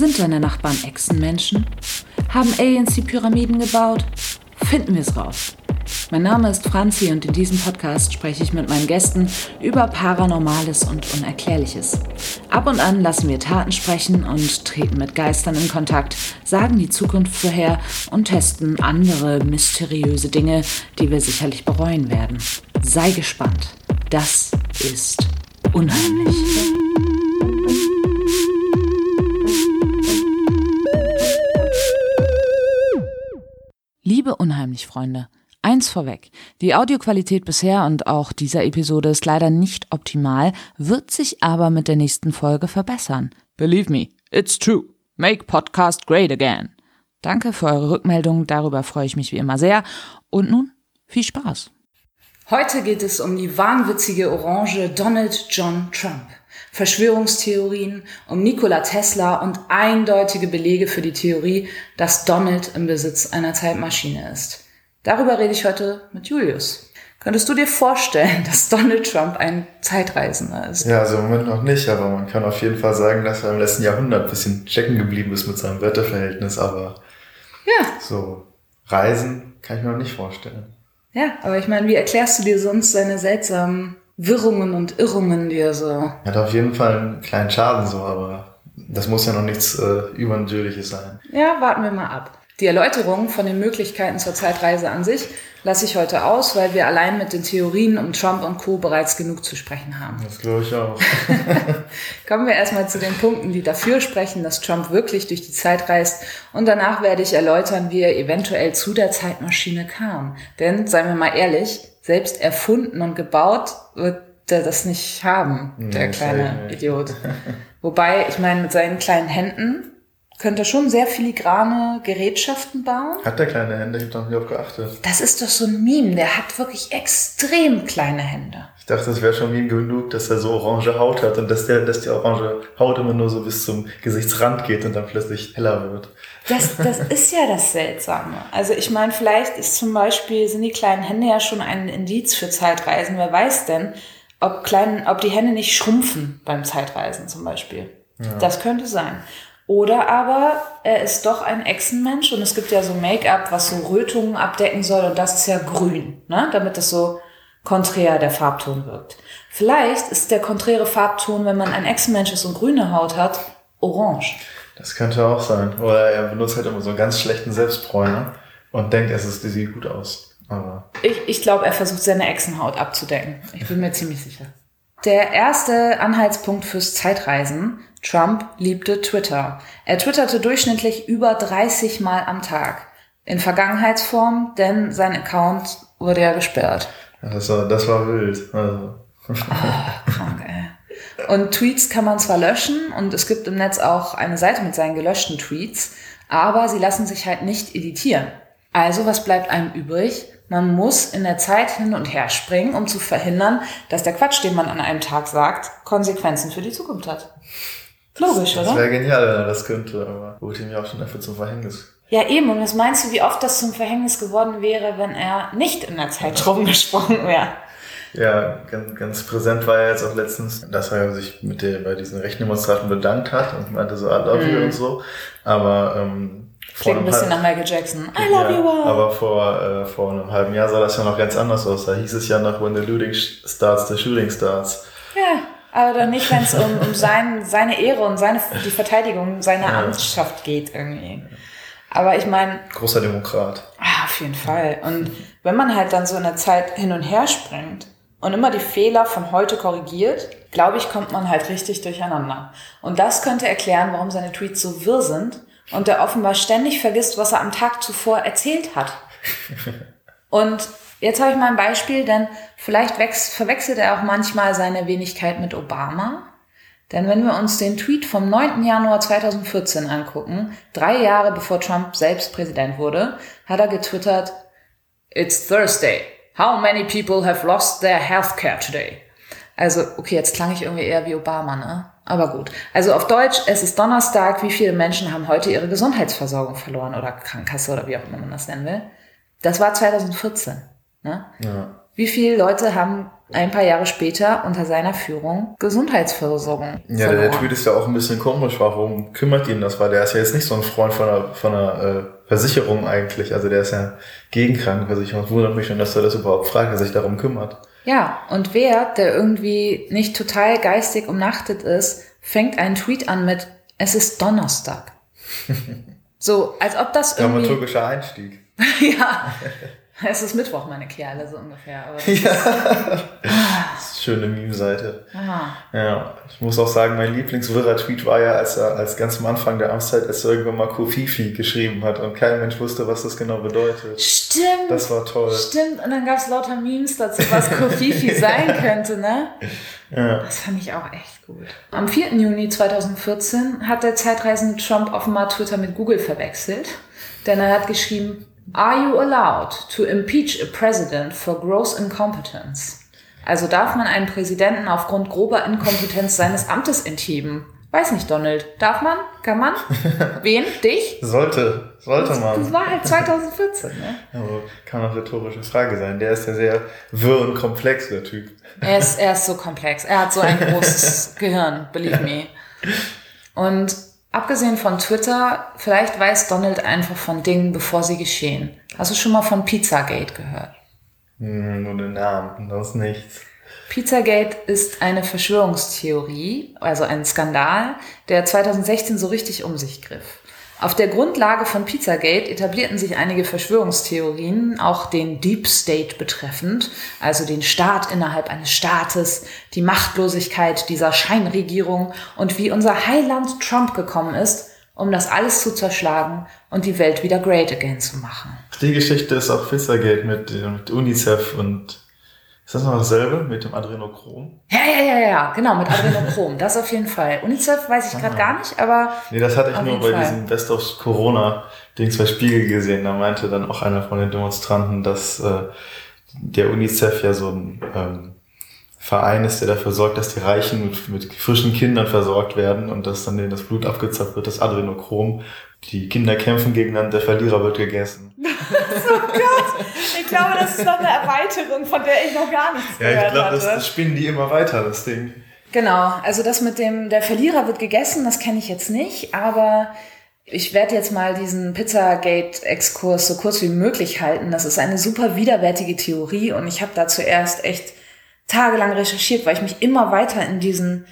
Sind deine Nachbarn Echsenmenschen? Haben Aliens die Pyramiden gebaut? Finden wir es raus. Mein Name ist Franzi und in diesem Podcast spreche ich mit meinen Gästen über Paranormales und Unerklärliches. Ab und an lassen wir Taten sprechen und treten mit Geistern in Kontakt, sagen die Zukunft vorher und testen andere mysteriöse Dinge, die wir sicherlich bereuen werden. Sei gespannt. Das ist unheimlich. Liebe Unheimlich-Freunde, eins vorweg. Die Audioqualität bisher und auch dieser Episode ist leider nicht optimal, wird sich aber mit der nächsten Folge verbessern. Believe me, it's true. Make podcast great again. Danke für eure Rückmeldung, darüber freue ich mich wie immer sehr. Und nun viel Spaß. Heute geht es um die wahnwitzige Orange Donald John Trump. Verschwörungstheorien, um Nikola Tesla und eindeutige Belege für die Theorie, dass Donald im Besitz einer Zeitmaschine ist. Darüber rede ich heute mit Julius. Könntest du dir vorstellen, dass Donald Trump ein Zeitreisender ist? Ja, also im Moment noch nicht, aber man kann auf jeden Fall sagen, dass er im letzten Jahrhundert ein bisschen checken geblieben ist mit seinem Wetterverhältnis, aber ja. so Reisen kann ich mir noch nicht vorstellen. Ja, aber ich meine, wie erklärst du dir sonst seine seltsamen Wirrungen und Irrungen, die er so. Er hat auf jeden Fall einen kleinen Schaden so, aber das muss ja noch nichts äh, Übernatürliches sein. Ja, warten wir mal ab. Die Erläuterung von den Möglichkeiten zur Zeitreise an sich lasse ich heute aus, weil wir allein mit den Theorien um Trump und Co. bereits genug zu sprechen haben. Das glaube ich auch. Kommen wir erstmal zu den Punkten, die dafür sprechen, dass Trump wirklich durch die Zeit reist. Und danach werde ich erläutern, wie er eventuell zu der Zeitmaschine kam. Denn, seien wir mal ehrlich, selbst erfunden und gebaut wird er das nicht haben, der nee, kleine Idiot. Wobei, ich meine, mit seinen kleinen Händen könnte er schon sehr filigrane Gerätschaften bauen. Hat der kleine Hände? Ich habe noch nie auf geachtet. Das ist doch so ein Meme. Der hat wirklich extrem kleine Hände. Ich dachte, das wäre schon Meme genug, dass er so orange Haut hat und dass, der, dass die orange Haut immer nur so bis zum Gesichtsrand geht und dann plötzlich heller wird. Das, das ist ja das Seltsame. Also ich meine, vielleicht ist zum Beispiel, sind die kleinen Hände ja schon ein Indiz für Zeitreisen. Wer weiß denn, ob, kleinen, ob die Hände nicht schrumpfen beim Zeitreisen zum Beispiel. Ja. Das könnte sein. Oder aber er ist doch ein Echsenmensch und es gibt ja so Make-up, was so Rötungen abdecken soll und das ist ja grün, ne? damit das so konträr der Farbton wirkt. Vielleicht ist der konträre Farbton, wenn man ein Echsenmensch ist und grüne Haut hat, orange. Das könnte auch sein. Oder er benutzt halt immer so einen ganz schlechten Selbstbräuner und denkt, es ist, sieht gut aus. Aber ich ich glaube, er versucht seine Echsenhaut abzudecken. Ich bin mir ziemlich sicher. Der erste Anhaltspunkt fürs Zeitreisen. Trump liebte Twitter. Er twitterte durchschnittlich über 30 Mal am Tag. In Vergangenheitsform, denn sein Account wurde ja gesperrt. Das war, das war wild. Also. Oh, krank, ey. Und Tweets kann man zwar löschen und es gibt im Netz auch eine Seite mit seinen gelöschten Tweets, aber sie lassen sich halt nicht editieren. Also was bleibt einem übrig? Man muss in der Zeit hin und her springen, um zu verhindern, dass der Quatsch, den man an einem Tag sagt, Konsequenzen für die Zukunft hat. Logisch, das, oder? Das wäre genial, wenn er das könnte, aber wurde ihm ja auch schon dafür zum Verhängnis. Ja, eben. Und was meinst du, wie oft das zum Verhängnis geworden wäre, wenn er nicht in der Zeit rumgesprungen wäre? Ja, ganz, ganz präsent war er jetzt auch letztens, dass er sich mit der, bei diesen Rechtsdemonstranten bedankt hat und meinte so, I love you mm. und so. Aber ähm, Klingt ein bisschen nach Michael Jackson. I love ja, you all. Aber vor, äh, vor einem halben Jahr sah das ja noch ganz anders aus. Da hieß es ja noch, when the looting starts, the shooting starts. Ja, aber dann nicht, wenn es um, um sein, seine Ehre und seine, die Verteidigung seiner ja. Amtsschaft geht irgendwie. Aber ich meine. Großer Demokrat. Ah, auf jeden Fall. Und wenn man halt dann so in der Zeit hin und her springt und immer die Fehler von heute korrigiert, glaube ich, kommt man halt richtig durcheinander. Und das könnte erklären, warum seine Tweets so wirr sind und er offenbar ständig vergisst, was er am Tag zuvor erzählt hat. Und jetzt habe ich mal ein Beispiel, denn vielleicht verwechselt er auch manchmal seine Wenigkeit mit Obama. Denn wenn wir uns den Tweet vom 9. Januar 2014 angucken, drei Jahre bevor Trump selbst Präsident wurde, hat er getwittert, It's Thursday. How many people have lost their healthcare today? Also, okay, jetzt klang ich irgendwie eher wie Obama, ne? Aber gut. Also auf Deutsch, es ist Donnerstag. Wie viele Menschen haben heute ihre Gesundheitsversorgung verloren oder Krankenkasse oder wie auch immer man das nennen will? Das war 2014. Ne? Ja. Wie viele Leute haben ein paar Jahre später unter seiner Führung Gesundheitsversorgung? Ja, der, der Tweet ist ja auch ein bisschen komisch. Warum kümmert ihn das? Weil der ist ja jetzt nicht so ein Freund von einer, von einer äh, Versicherung eigentlich. Also der ist ja gegen Krankenversicherung. Es wundert mich schon, dass er das überhaupt fragt, dass sich darum kümmert. Ja, und wer, der irgendwie nicht total geistig umnachtet ist, fängt einen Tweet an mit, es ist Donnerstag. so, als ob das irgendwie... Dramaturgischer Einstieg. ja, es ist Mittwoch, meine Kerle, so ungefähr. Aber ja. Schöne Meme-Seite. Ja, ich muss auch sagen, mein Lieblingswirrer-Tweet war ja, als er als ganz am Anfang der Amtszeit, als er irgendwann mal Kofifi geschrieben hat und kein Mensch wusste, was das genau bedeutet. Stimmt. Das war toll. Stimmt, und dann gab es lauter Memes dazu, was Kofifi sein könnte, ne? Ja. Das fand ich auch echt gut. Am 4. Juni 2014 hat der Zeitreisende Trump offenbar Twitter mit Google verwechselt, denn er hat geschrieben, Are you allowed to impeach a president for gross incompetence? Also darf man einen Präsidenten aufgrund grober Inkompetenz seines Amtes entheben? Weiß nicht, Donald. Darf man? Kann man? Wen? Dich? Sollte. Sollte man. das war halt 2014, ne? Aber kann auch rhetorische Frage sein. Der ist ja sehr wirr und komplex, der Typ. Er ist, er ist so komplex. Er hat so ein großes Gehirn, believe me. Und abgesehen von Twitter, vielleicht weiß Donald einfach von Dingen, bevor sie geschehen. Hast du schon mal von Pizzagate gehört? Hm, nur den Namen, sonst nichts. Pizzagate ist eine Verschwörungstheorie, also ein Skandal, der 2016 so richtig um sich griff. Auf der Grundlage von Pizzagate etablierten sich einige Verschwörungstheorien, auch den Deep State betreffend, also den Staat innerhalb eines Staates, die Machtlosigkeit dieser Scheinregierung und wie unser Heiland Trump gekommen ist, um das alles zu zerschlagen und die Welt wieder great again zu machen. Die Geschichte ist auch Pizzagate mit, mit UNICEF und ist das noch dasselbe mit dem Adrenochrom? Ja, ja, ja, ja, genau, mit Adrenochrom, das auf jeden Fall. UNICEF weiß ich gerade gar nicht, aber Nee, das hatte ich nur bei Fall. diesem Best of Corona Dings bei Spiegel gesehen. Da meinte dann auch einer von den Demonstranten, dass äh, der UNICEF ja so ein ähm, Verein ist, der dafür sorgt, dass die Reichen mit, mit frischen Kindern versorgt werden und dass dann denen das Blut abgezapft wird, das Adrenochrom. Die Kinder kämpfen gegeneinander, der Verlierer wird gegessen. ich glaube, das ist noch eine Erweiterung, von der ich noch gar nichts Ja, ich glaube, das, das spinnen die immer weiter, das Ding. Genau, also das mit dem, der Verlierer wird gegessen, das kenne ich jetzt nicht, aber ich werde jetzt mal diesen Pizzagate-Exkurs so kurz wie möglich halten. Das ist eine super widerwärtige Theorie und ich habe da zuerst echt tagelang recherchiert, weil ich mich immer weiter in diesen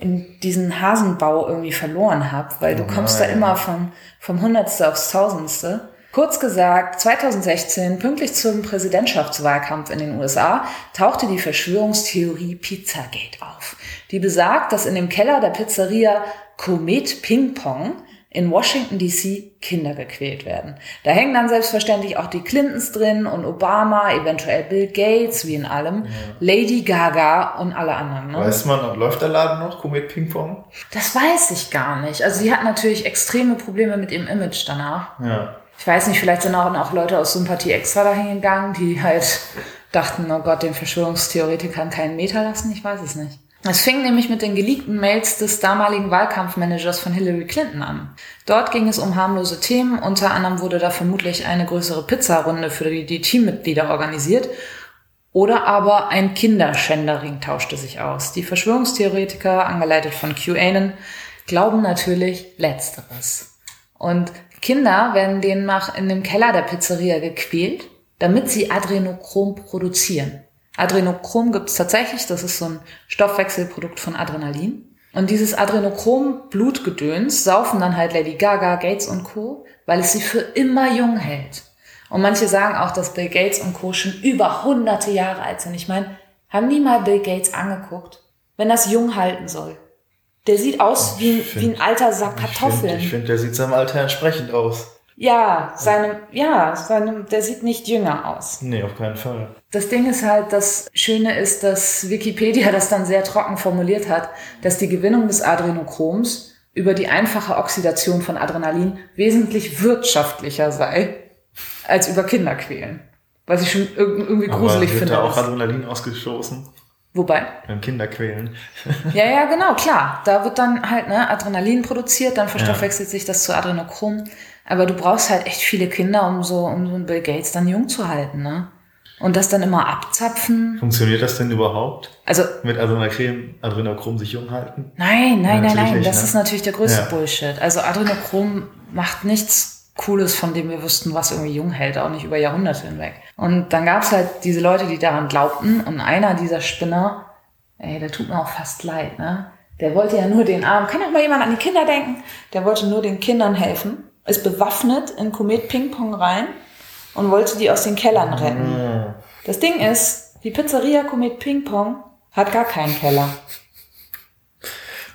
in diesen Hasenbau irgendwie verloren habe, weil du Oh kommst da immer vom, vom Hundertste aufs Tausendste. Kurz gesagt, 2016, pünktlich zum Präsidentschaftswahlkampf in den USA, tauchte die Verschwörungstheorie Pizzagate auf. Die besagt, dass in dem Keller der Pizzeria Komet Ping Pong in Washington DC Kinder gequält werden. Da hängen dann selbstverständlich auch die Clintons drin und Obama, eventuell Bill Gates, wie in allem, Lady Gaga und alle anderen. Ne? Weiß man, läuft der Laden noch, Komet Ping Pong? Das weiß ich gar nicht. Also sie hat natürlich extreme Probleme mit ihrem Image danach. Ja. Ich weiß nicht, vielleicht sind auch, auch Leute aus Sympathie extra dahin gegangen, die halt dachten, oh Gott, den Verschwörungstheoretikern keinen Meter lassen. Ich weiß es nicht. Es fing nämlich mit den geleakten Mails des damaligen Wahlkampfmanagers von Hillary Clinton an. Dort ging es um harmlose Themen. Unter anderem wurde da vermutlich eine größere Pizzarunde für die, die Teammitglieder organisiert. Oder aber ein Kinderschändering tauschte sich aus. Die Verschwörungstheoretiker, angeleitet von QAnon, glauben natürlich Letzteres. Und Kinder werden demnach in dem Keller der Pizzeria gequält, damit sie Adrenochrom produzieren. Adrenochrom gibt es tatsächlich, das ist so ein Stoffwechselprodukt von Adrenalin. Und dieses Adrenochrom-Blutgedöns saufen dann halt Lady Gaga, Gates und Co., weil es sie für immer jung hält. Und manche sagen auch, dass Bill Gates und Co. schon über hunderte Jahre alt sind. Ich meine, haben die mal Bill Gates angeguckt? Wenn das jung halten soll. Der sieht aus wie, ein- wie ein alter Sack Ich finde, Kartoffeln. ich find, der sieht seinem Alter entsprechend aus. Ja, seinem, ja, seinem, der sieht nicht jünger aus. Nee, auf keinen Fall. Das Ding ist halt, das Schöne ist, dass Wikipedia das dann sehr trocken formuliert hat, dass die Gewinnung des Adrenochroms über die einfache Oxidation von Adrenalin wesentlich wirtschaftlicher sei, als über Kinder quälen. Was ich schon irg- irgendwie gruselig Aber wird finde. da auch Adrenalin ausgestoßen Wobei? beim Kinderquälen. Ja, ja, genau, klar. Da wird dann halt ne, Adrenalin produziert, dann verstoffwechselt sich das zu Adrenochrom. Aber du brauchst halt echt viele Kinder, um so, um so einen Bill Gates dann jung zu halten, ne? und das dann immer abzapfen. Funktioniert das denn überhaupt? Also Mit Adrenochrem, Adrenochrom sich jung halten? nein, nein, Ja, nein, nein, nicht, das ne? ist natürlich der größte Ja. Bullshit. Also Adrenochrom macht nichts Cooles, von dem wir wüssten, was irgendwie jung hält, auch nicht über Jahrhunderte hinweg. Und dann gab's halt diese Leute, die daran glaubten und einer dieser Spinner, ey, der tut mir auch fast leid, ne? Der wollte ja nur den Armen, kann auch mal jemand an die Kinder denken, der wollte nur den Kindern helfen, ist bewaffnet in Komet Ping Pong rein und wollte die aus den Kellern retten. Das Ding ist, die Pizzeria Komet Ping Pong hat gar keinen Keller.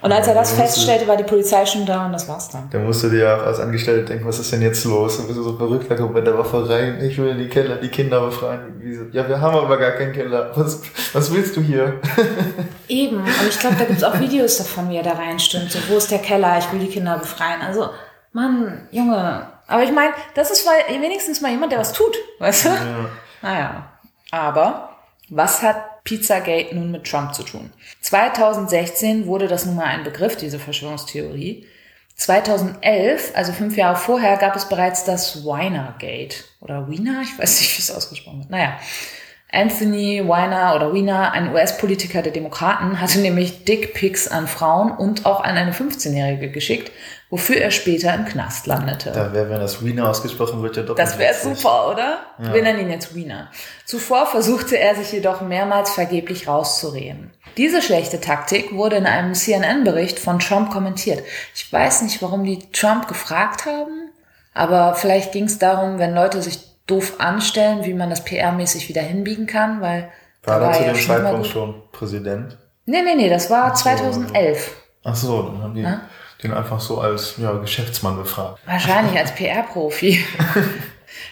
Und als er das du- feststellte, war die Polizei schon da und das war's dann. Da musst du dir ja auch als Angestellte denken, was ist denn jetzt los? Du bist so verrückt, da kommt mit der Waffe rein, ich will in die Keller, die Kinder befreien. Ja, wir haben aber gar keinen Keller. Was, was willst du hier? Eben, und ich glaube, da gibt's auch Videos davon, wie er da reinstürmt. So, wo ist der Keller? Ich will die Kinder befreien. Also, Mann, Junge. Aber ich meine, das ist wenigstens mal jemand, der was tut, weißt du? Ja. Naja, aber was hat Pizzagate nun mit Trump zu tun? 2016 wurde das nun mal ein Begriff, diese Verschwörungstheorie. 2011, also fünf Jahre vorher, gab es bereits das Weinergate. Oder Wiener? Ich weiß nicht, wie es ausgesprochen wird. Naja. Anthony Weiner oder Weiner, ein US-Politiker der Demokraten, hatte nämlich Dickpics an Frauen und auch an eine 15-Jährige geschickt, wofür er später im Knast landete. Da wäre, wenn das Wiener ausgesprochen wird, ja doppelt Das wäre super, oder? Wir nennen ihn jetzt Wiener. Zuvor versuchte er sich jedoch mehrmals vergeblich rauszureden. Diese schlechte Taktik wurde in einem CNN-Bericht von Trump kommentiert. Ich weiß nicht, warum die Trump gefragt haben, aber vielleicht ging es darum, wenn Leute sich doof anstellen, wie man das PR-mäßig wieder hinbiegen kann, weil War da er zu ja dem schon Zeitpunkt schon Präsident? Nee, nee, nee, das war so. 2011. Ach so, dann haben die den einfach so als ja, Geschäftsmann befragt. Wahrscheinlich als PR-Profi.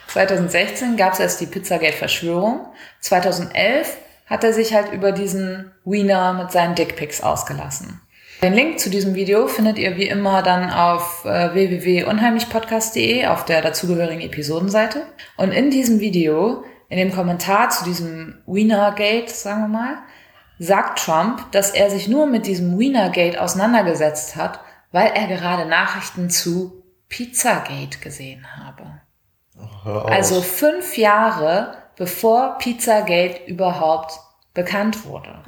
2016 gab es erst die Pizzagate-Verschwörung. 2011 hat er sich halt über diesen Wiener mit seinen Dickpics ausgelassen. Den Link zu diesem Video findet ihr wie immer dann auf äh, www.unheimlichpodcast.de auf der dazugehörigen Episodenseite. Und in diesem Video, in dem Kommentar zu diesem Wienergate, sagen wir mal, sagt Trump, dass er sich nur mit diesem Wienergate auseinandergesetzt hat, weil er gerade Nachrichten zu Pizzagate gesehen habe. Also fünf Jahre bevor Pizzagate überhaupt bekannt wurde.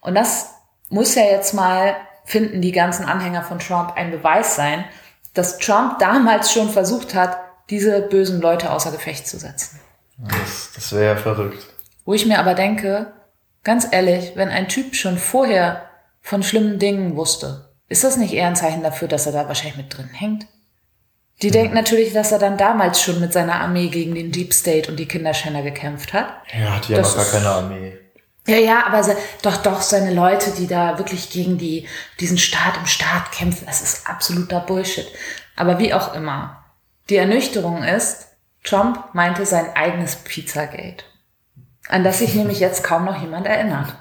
Und das muss ja jetzt mal, finden die ganzen Anhänger von Trump, ein Beweis sein, dass Trump damals schon versucht hat, diese bösen Leute außer Gefecht zu setzen. das das wäre ja verrückt. Wo ich mir aber denke, ganz ehrlich, wenn ein Typ schon vorher von schlimmen Dingen wusste, ist das nicht eher ein Zeichen dafür, dass er da wahrscheinlich mit drin hängt? Die denkt natürlich, dass er dann damals schon mit seiner Armee gegen den Deep State und die Kinderschänder gekämpft hat. Er hat ja Das noch gar keine Armee. Ja, ja, aber se, doch, doch, seine Leute, die da wirklich gegen die, diesen Staat im Staat kämpfen, das ist absoluter Bullshit. Aber wie auch immer. Die Ernüchterung ist, Trump meinte sein eigenes Pizzagate. An das sich nämlich jetzt kaum noch jemand erinnert.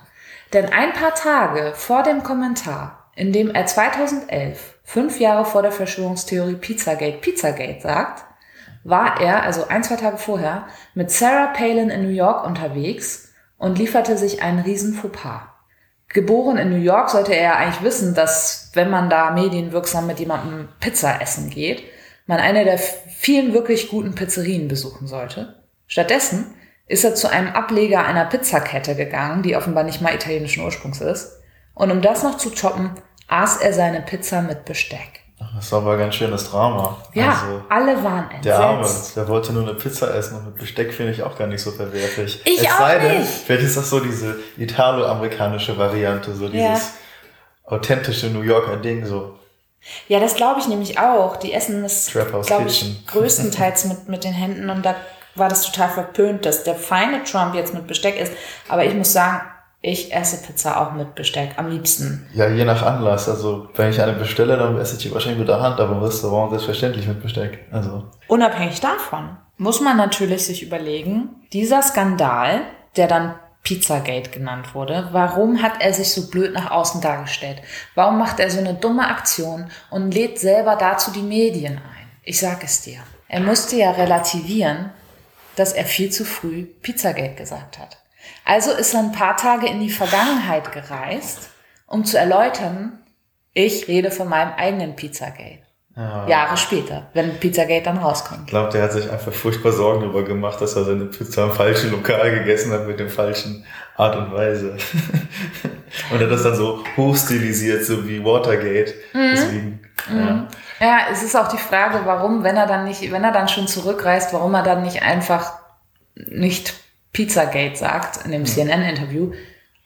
Denn ein paar Tage vor dem Kommentar, in dem er 2011, fünf Jahre vor der Verschwörungstheorie Pizzagate, Pizzagate sagt, war er, also ein, zwei Tage vorher, mit Sarah Palin in New York unterwegs und lieferte sich einen riesen Fauxpas. Geboren in New York sollte er ja eigentlich wissen, dass wenn man da medienwirksam mit jemandem Pizza essen geht, man eine der vielen wirklich guten Pizzerien besuchen sollte. Stattdessen ist er zu einem Ableger einer Pizzakette gegangen, die offenbar nicht mal italienischen Ursprungs ist. Und um das noch zu toppen, aß er seine Pizza mit Besteck. Das war aber ein ganz schönes Drama. Ja, Also, alle waren entsetzt. der Arme, der wollte nur eine Pizza essen und mit Besteck finde ich auch gar nicht so verwerflich. Ich es auch sei denn, nicht. vielleicht ist das so diese italo-amerikanische Variante, so dieses Ja. authentische New Yorker Ding, so. Ja, das glaube ich nämlich auch. Die essen House glaube ich, größtenteils mit, mit den Händen und da war das total verpönt, dass der feine Trump jetzt mit Besteck ist. Aber ich muss sagen, ich esse Pizza auch mit Besteck, am liebsten. Ja, je nach Anlass. Also, wenn ich eine bestelle, dann esse ich die wahrscheinlich mit der Hand, aber im Restaurant selbstverständlich mit Besteck. Also, Unabhängig davon muss man natürlich sich überlegen, dieser Skandal, der dann Pizzagate genannt wurde, warum hat er sich so blöd nach außen dargestellt? Warum macht er so eine dumme Aktion und lädt selber dazu die Medien ein? Ich sag es dir. Er musste ja relativieren, dass er viel zu früh Pizzagate gesagt hat. Also ist er ein paar Tage in die Vergangenheit gereist, um zu erläutern, ich rede von meinem eigenen Pizzagate. Ja. Jahre später, wenn Pizzagate dann rauskommt. Ich glaube, der hat sich einfach furchtbar Sorgen darüber gemacht, dass er seine Pizza im falschen Lokal gegessen hat mit der falschen Art und Weise. und er hat das dann so hochstilisiert, so wie Watergate. Mhm. Deswegen, mhm. ja. Ja, es ist auch die Frage, warum, wenn er dann nicht, wenn er dann schon zurückreist, warum er dann nicht einfach nicht Pizzagate sagt in dem mhm. CNN-Interview.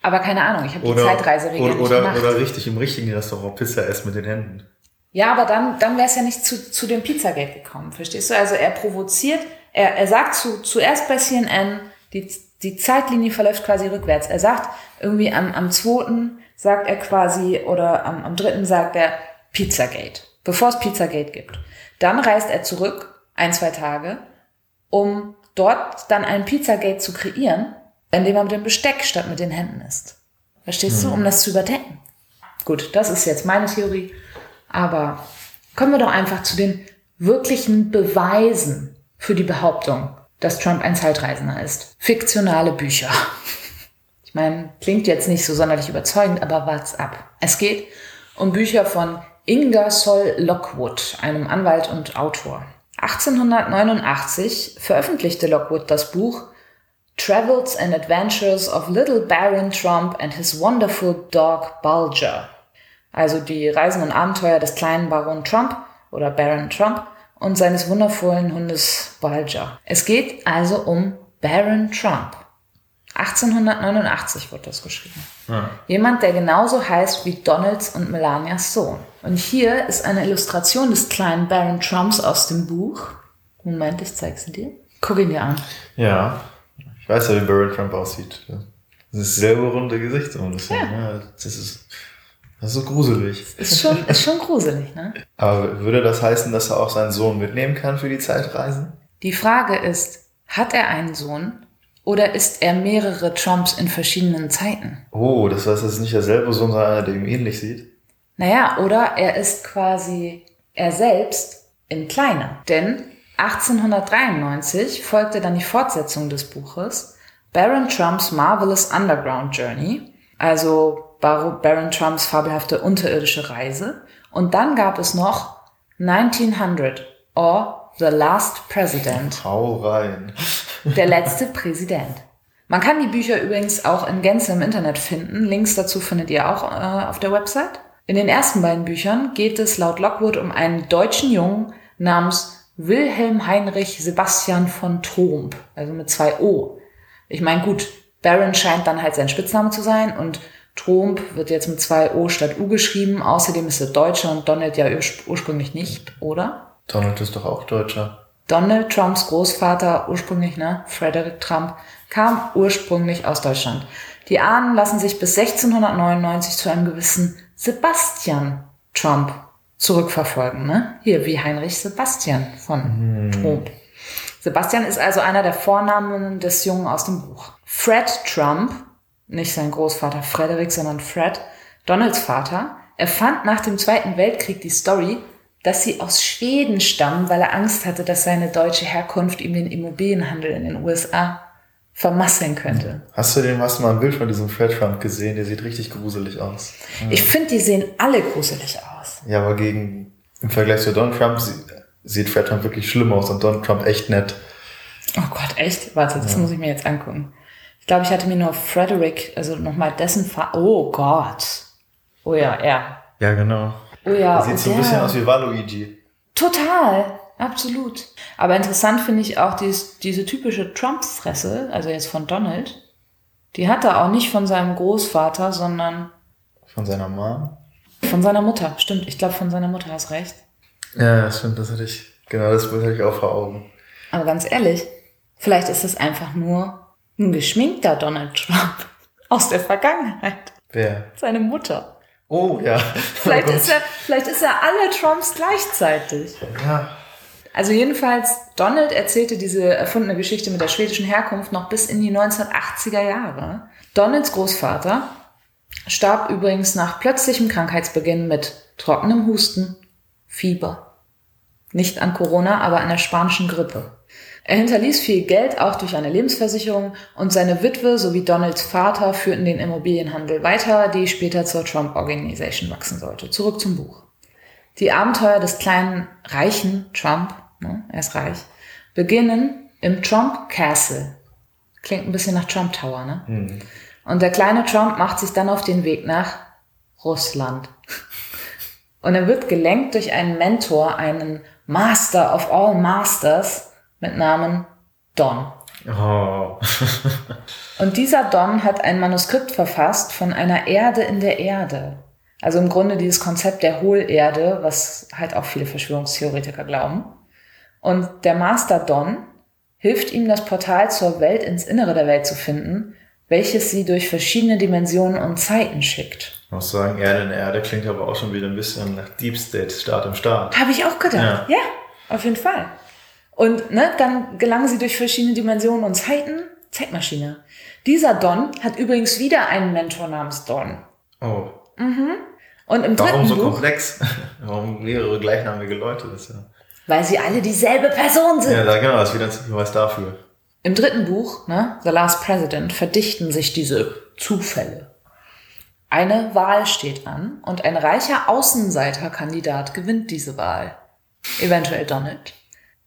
Aber keine Ahnung, ich habe die Zeitreiseregel oder, nicht oder, gemacht. Oder richtig im richtigen Restaurant Pizza essen mit den Händen. Ja, aber dann, dann wäre es ja nicht zu, zu dem Pizzagate gekommen, verstehst du? Also er provoziert, er, er sagt zu, zuerst bei CNN, die, die Zeitlinie verläuft quasi rückwärts. Er sagt irgendwie am, am zweiten sagt er quasi, oder am, am dritten sagt er Pizzagate, bevor es Pizzagate gibt. Dann reist er zurück, ein, zwei Tage, um dort dann ein Pizzagate zu kreieren, indem er mit dem Besteck statt mit den Händen isst. Verstehst mhm. du? Um das zu überdecken. Gut, das ist jetzt meine Theorie. Aber kommen wir doch einfach zu den wirklichen Beweisen für die Behauptung, dass Trump ein Zeitreisender ist. Fiktionale Bücher. Ich meine, klingt jetzt nicht so sonderlich überzeugend, aber wart's ab. Es geht um Bücher von Ingersoll Lockwood, einem Anwalt und Autor. 1889 veröffentlichte Lockwood das Buch Travels and Adventures of Little Baron Trump and His Wonderful Dog Bulger also die Reisen und Abenteuer des kleinen Baron Trump oder Baron Trump und seines wundervollen Hundes Bulger. Es geht also um Baron Trump. 1889 wird das geschrieben. Ja. Jemand, der genauso heißt wie Donalds und Melanias Sohn. Und hier ist eine Illustration des kleinen Baron Trumps aus dem Buch. Moment, ich zeige sie dir. Guck ihn dir an. Ja, ich weiß ja, wie Baron Trump aussieht. Das ist selbe runde Gesicht. So ja. ja. das ist das ist so gruselig. Ist schon, ist schon gruselig, ne? Aber würde das heißen, dass er auch seinen Sohn mitnehmen kann für die Zeitreisen? Die Frage ist, hat er einen Sohn oder ist er mehrere Trumps in verschiedenen Zeiten? Oh, das heißt, es ist nicht derselbe sondern einer, der ihm ähnlich sieht? Naja, oder er ist quasi er selbst in kleiner. Denn 1893 folgte dann die Fortsetzung des Buches Baron Trumps Marvelous Underground Journey, also Baron Trumps fabelhafte unterirdische Reise. Und dann gab es noch 1900 or The Last President. Hau rein. Der letzte Präsident. Man kann die Bücher übrigens auch in Gänze im Internet finden. Links dazu findet ihr auch äh, auf der Website. In den ersten beiden Büchern geht es laut Lockwood um einen deutschen Jungen namens Wilhelm Heinrich Sebastian von Tromp, also mit zwei O. Ich meine, gut, Baron scheint dann halt sein Spitzname zu sein und Trump wird jetzt mit zwei O statt U geschrieben. Außerdem ist er Deutscher und Donald ja ursprünglich nicht, oder? Donald ist doch auch Deutscher. Donald Trumps Großvater, ursprünglich, ne, Frederick Trump, kam ursprünglich aus Deutschland. Die Ahnen lassen sich bis 1699 zu einem gewissen Sebastian Trump zurückverfolgen, ne? Hier, wie Heinrich Sebastian von hm. Trump. Sebastian ist also einer der Vornamen des Jungen aus dem Buch. Fred Trump nicht sein Großvater Frederick, sondern Fred, Donalds Vater, erfand nach dem Zweiten Weltkrieg die Story, dass sie aus Schweden stammen, weil er Angst hatte, dass seine deutsche Herkunft ihm den Immobilienhandel in den USA vermasseln könnte. Hast du den, hast du mal ein Bild von diesem Fred Trump gesehen? Der sieht richtig gruselig aus. Ich finde, die sehen alle gruselig aus. Ja, aber gegen, im Vergleich zu Donald Trump sieht Fred Trump wirklich schlimm aus und Donald Trump echt nett. Oh Gott, echt? Warte, das ja. muss ich mir jetzt angucken. Ich glaube, ich hatte mir nur Frederick, also nochmal dessen Fa Oh Gott. Oh ja, er. Ja, genau. Oh ja. Sieht so ein bisschen aus wie Waluigi. Total. Absolut. Aber interessant finde ich auch dies, diese typische Trump-Fresse, also jetzt von Donald. Die hat er auch nicht von seinem Großvater, sondern. Von seiner Mom? Von seiner Mutter, stimmt. Ich glaube, von seiner Mutter hast recht. Ja, stimmt, das hatte ich. Genau, das hatte ich auch vor Augen. Aber ganz ehrlich, vielleicht ist es einfach nur ein geschminkter Donald Trump aus der Vergangenheit. Wer? Seine Mutter. Oh ja. Vielleicht, oh ist, er, vielleicht ist er alle Trumps gleichzeitig. Ja. Also jedenfalls, Donald erzählte diese erfundene Geschichte mit der schwedischen Herkunft noch bis in die 1980er Jahre. Donalds Großvater starb übrigens nach plötzlichem Krankheitsbeginn mit trockenem Husten, Fieber. Nicht an Corona, aber an der spanischen Grippe. Er hinterließ viel Geld, auch durch eine Lebensversicherung, und seine Witwe sowie Donalds Vater führten den Immobilienhandel weiter, die später zur Trump Organization wachsen sollte. Zurück zum Buch. Die Abenteuer des kleinen reichen Trump, ne, er ist reich, beginnen im Trump Castle. Klingt ein bisschen nach Trump Tower, ne? Hm. Und der kleine Trump macht sich dann auf den Weg nach Russland. Und er wird gelenkt durch einen Mentor, einen Master of all Masters mit Namen Don. Oh. Und dieser Don hat ein Manuskript verfasst von einer Erde in der Erde. Also im Grunde dieses Konzept der Hohlerde, was halt auch viele Verschwörungstheoretiker glauben. Und der Master Don hilft ihm, das Portal zur Welt ins Innere der Welt zu finden, welches sie durch verschiedene Dimensionen und Zeiten schickt. Ich muss sagen, Erde in Erde klingt aber auch schon wieder ein bisschen nach Deep State, Staat im Staat. Habe ich auch gedacht. Ja. auf jeden Fall. Und ne, dann gelangen sie durch verschiedene Dimensionen und Zeiten. Zeitmaschine. Dieser Don hat übrigens wieder einen Mentor namens Don. Oh. Und im Warum dritten so Buch, komplex? Warum mehrere gleichnamige Leute? Das ja, weil sie alle dieselbe Person sind. ja, da genau, das ist wieder ein Hinweis dafür. Im dritten Buch, ne, The Last President, verdichten sich diese Zufälle. Eine Wahl steht an und ein reicher Außenseiterkandidat gewinnt diese Wahl. Eventuell Donald.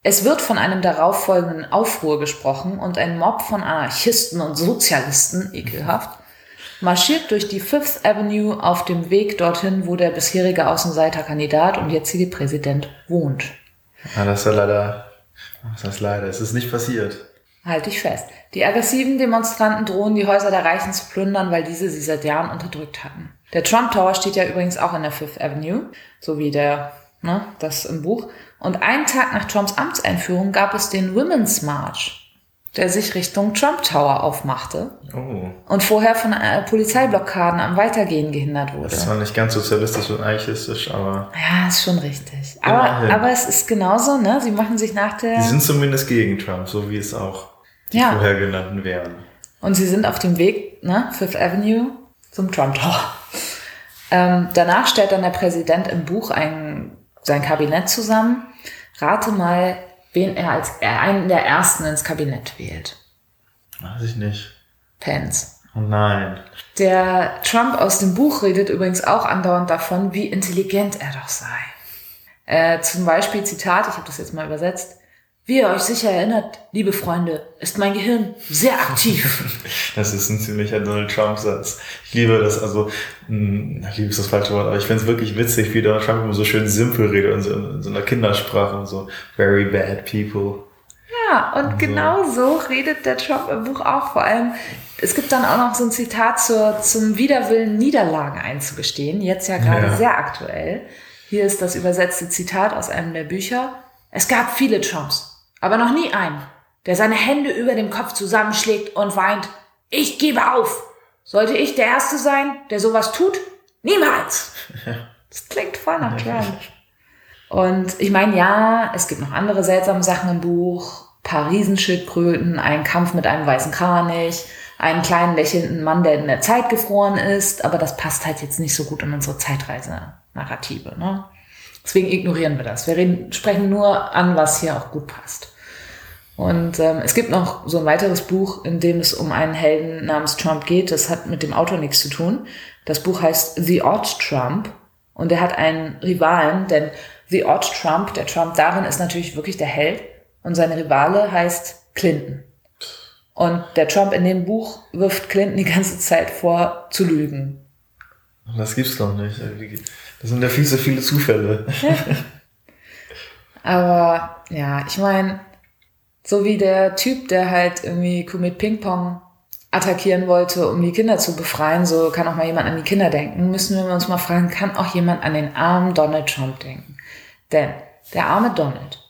Es wird von einem darauffolgenden Aufruhr gesprochen und ein Mob von Anarchisten und Sozialisten, ekelhaft, marschiert durch die Fifth Avenue auf dem Weg dorthin, wo der bisherige Außenseiterkandidat und jetzige Präsident wohnt. Ah, das ist ja leider, was heißt leider, es ist nicht passiert. Halte ich fest. Die aggressiven Demonstranten drohen, die Häuser der Reichen zu plündern, weil diese sie seit Jahren unterdrückt hatten. Der Trump Tower steht ja übrigens auch in der Fifth Avenue, so wie der, ne, das im Buch. Und einen Tag nach Trumps Amtseinführung gab es den Women's March, der sich Richtung Trump Tower aufmachte Oh, und vorher von äh, Polizeiblockaden am Weitergehen gehindert wurde. das ist zwar nicht ganz sozialistisch und anarchistisch, aber Ja, ist schon richtig. Aber, aber es ist genauso, ne? Sie machen sich nach der... die sind zumindest gegen Trump, so wie es auch die Ja. vorher genannten wären. Und sie sind auf dem Weg, ne, Fifth Avenue zum Trump Tower. Ähm, danach stellt dann der Präsident im Buch ein, sein Kabinett zusammen. Rate mal, wen er als einen der ersten ins Kabinett wählt. Weiß ich nicht. Pence. Oh nein. Der Trump aus dem Buch redet übrigens auch andauernd davon, wie intelligent er doch sei. Äh, zum Beispiel Zitat, ich habe das jetzt mal übersetzt. Wie ihr euch sicher erinnert, liebe Freunde, ist mein Gehirn sehr aktiv. Das ist ein ziemlicher Donald Trump-Satz. Ich liebe das, also, mh, ich liebe ist das falsche Wort, aber ich finde es wirklich witzig, wie Donald Trump immer so schön simpel redet, in so, in so einer Kindersprache und so, very bad people. Ja, und genau so redet der Trump im Buch auch. Vor allem, es gibt dann auch noch so ein Zitat zur, zum Widerwillen, Niederlagen einzugestehen. Jetzt ja gerade Ja. sehr aktuell. Hier ist das übersetzte Zitat aus einem der Bücher. Es gab viele Trumps, aber noch nie einen, der seine Hände über dem Kopf zusammenschlägt und weint, ich gebe auf. Sollte ich der Erste sein, der sowas tut? Niemals. Das klingt voll nach Trump. Und ich meine, ja, es gibt noch andere seltsame Sachen im Buch. Paar Riesenschildkröten, ein Kampf mit einem weißen Kranich, einen kleinen lächelnden Mann, der in der Zeit gefroren ist. Aber das passt halt jetzt nicht so gut in unsere Zeitreise-Narrative. Ne? Deswegen ignorieren wir das. Wir reden, sprechen nur an, was hier auch gut passt. Und ähm, es gibt noch so ein weiteres Buch, in dem es um einen Helden namens Trump geht. Das hat mit dem Autor nichts zu tun. Das Buch heißt The Odd Trump und er hat einen Rivalen, denn The Odd Trump, der Trump darin ist natürlich wirklich der Held und seine Rivale heißt Clinton. Und der Trump in dem Buch wirft Clinton die ganze Zeit vor, zu lügen. Das gibt's doch nicht. Das sind ja viel zu viele Zufälle. Aber ja, ich meine, so wie der Typ, der halt irgendwie mit Ping-Pong attackieren wollte, um die Kinder zu befreien, so kann auch mal jemand an die Kinder denken, müssen wir uns mal fragen, kann auch jemand an den armen Donald Trump denken? Denn der arme Donald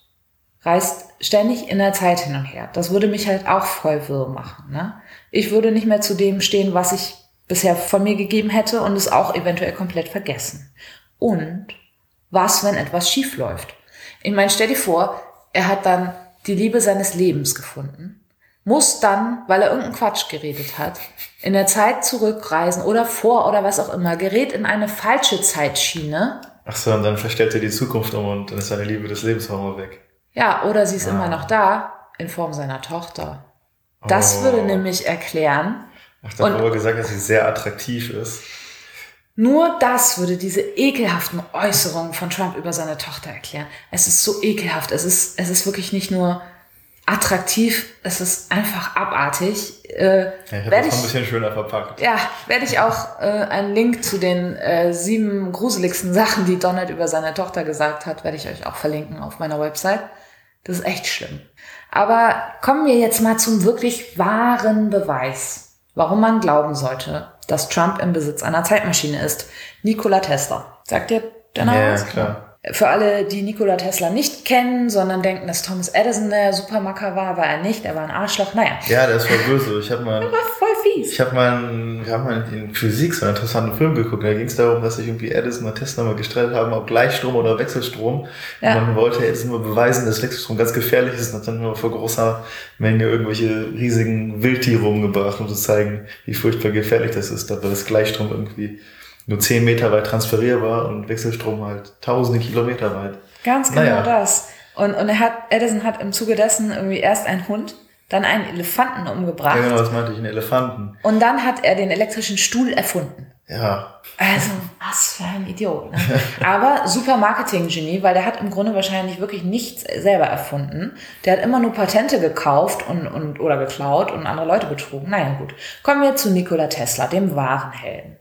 reist ständig in der Zeit hin und her. Das würde mich halt auch voll wirr machen. Ne? Ich würde nicht mehr zu dem stehen, was ich bisher von mir gegeben hätte und es auch eventuell komplett vergessen. Und was, wenn etwas schief läuft? Ich meine, stell dir vor, er hat dann die Liebe seines Lebens gefunden, muss dann, weil er irgendeinen Quatsch geredet hat, in der Zeit zurückreisen oder vor oder was auch immer, gerät in eine falsche Zeitschiene. Ach so, und dann verstellt er die Zukunft um und dann ist seine Liebe des Lebens auch weg. Ja, oder sie ist Ah. immer noch da, in Form seiner Tochter. Das Oh. würde nämlich erklären, Ach, da wurde gesagt, dass sie sehr attraktiv ist. Nur das würde diese ekelhaften Äußerungen von Trump über seine Tochter erklären. Es ist so ekelhaft. Es ist, es ist wirklich nicht nur attraktiv, es ist einfach abartig. Äh, Ja, ich habe werde das ich, noch ein bisschen schöner verpackt. ja, werde ich auch äh, einen Link zu den äh, sieben gruseligsten Sachen, die Donald über seine Tochter gesagt hat, werde ich euch auch verlinken auf meiner Website. Das ist echt schlimm. Aber kommen wir jetzt mal zum wirklich wahren Beweis, warum man glauben sollte, dass Trump im Besitz einer Zeitmaschine ist. Nikola Tesla. Sagt ihr der Name Ja, klar. Für alle, die Nikola Tesla nicht kennen, sondern denken, dass Thomas Edison der Supermacker war, war er nicht. Er war ein Arschloch. Naja, Ja, der ist voll böse. Ich habe mal, war voll fies. ich habe mal, einen- haben mal in Physik so einen interessanten Film geguckt. Da ging es darum, dass sich irgendwie Edison und Tesla mal gestreitet haben, ob Gleichstrom oder Wechselstrom. Ja. Und man wollte Edison mal beweisen, dass Wechselstrom ganz gefährlich ist und hat dann nur vor großer Menge irgendwelche riesigen Wildtiere umgebracht, um zu zeigen, wie furchtbar gefährlich das ist. Dabei ist Gleichstrom irgendwie nur 10 Meter weit transferierbar und Wechselstrom halt tausende Kilometer weit. Ganz genau Naja. das. Und, und er hat, Edison hat im Zuge dessen irgendwie erst einen Hund, dann einen Elefanten umgebracht. Ja, genau, das meinte ich, einen Elefanten. Und dann hat er den elektrischen Stuhl erfunden. Ja, Also, was für ein Idiot. Ne? Aber super Marketing-Genie, weil der hat im Grunde wahrscheinlich wirklich nichts selber erfunden. Der hat immer nur Patente gekauft und, und, oder geklaut und andere Leute betrogen. Naja, gut. Kommen wir zu Nikola Tesla, dem wahren Helden.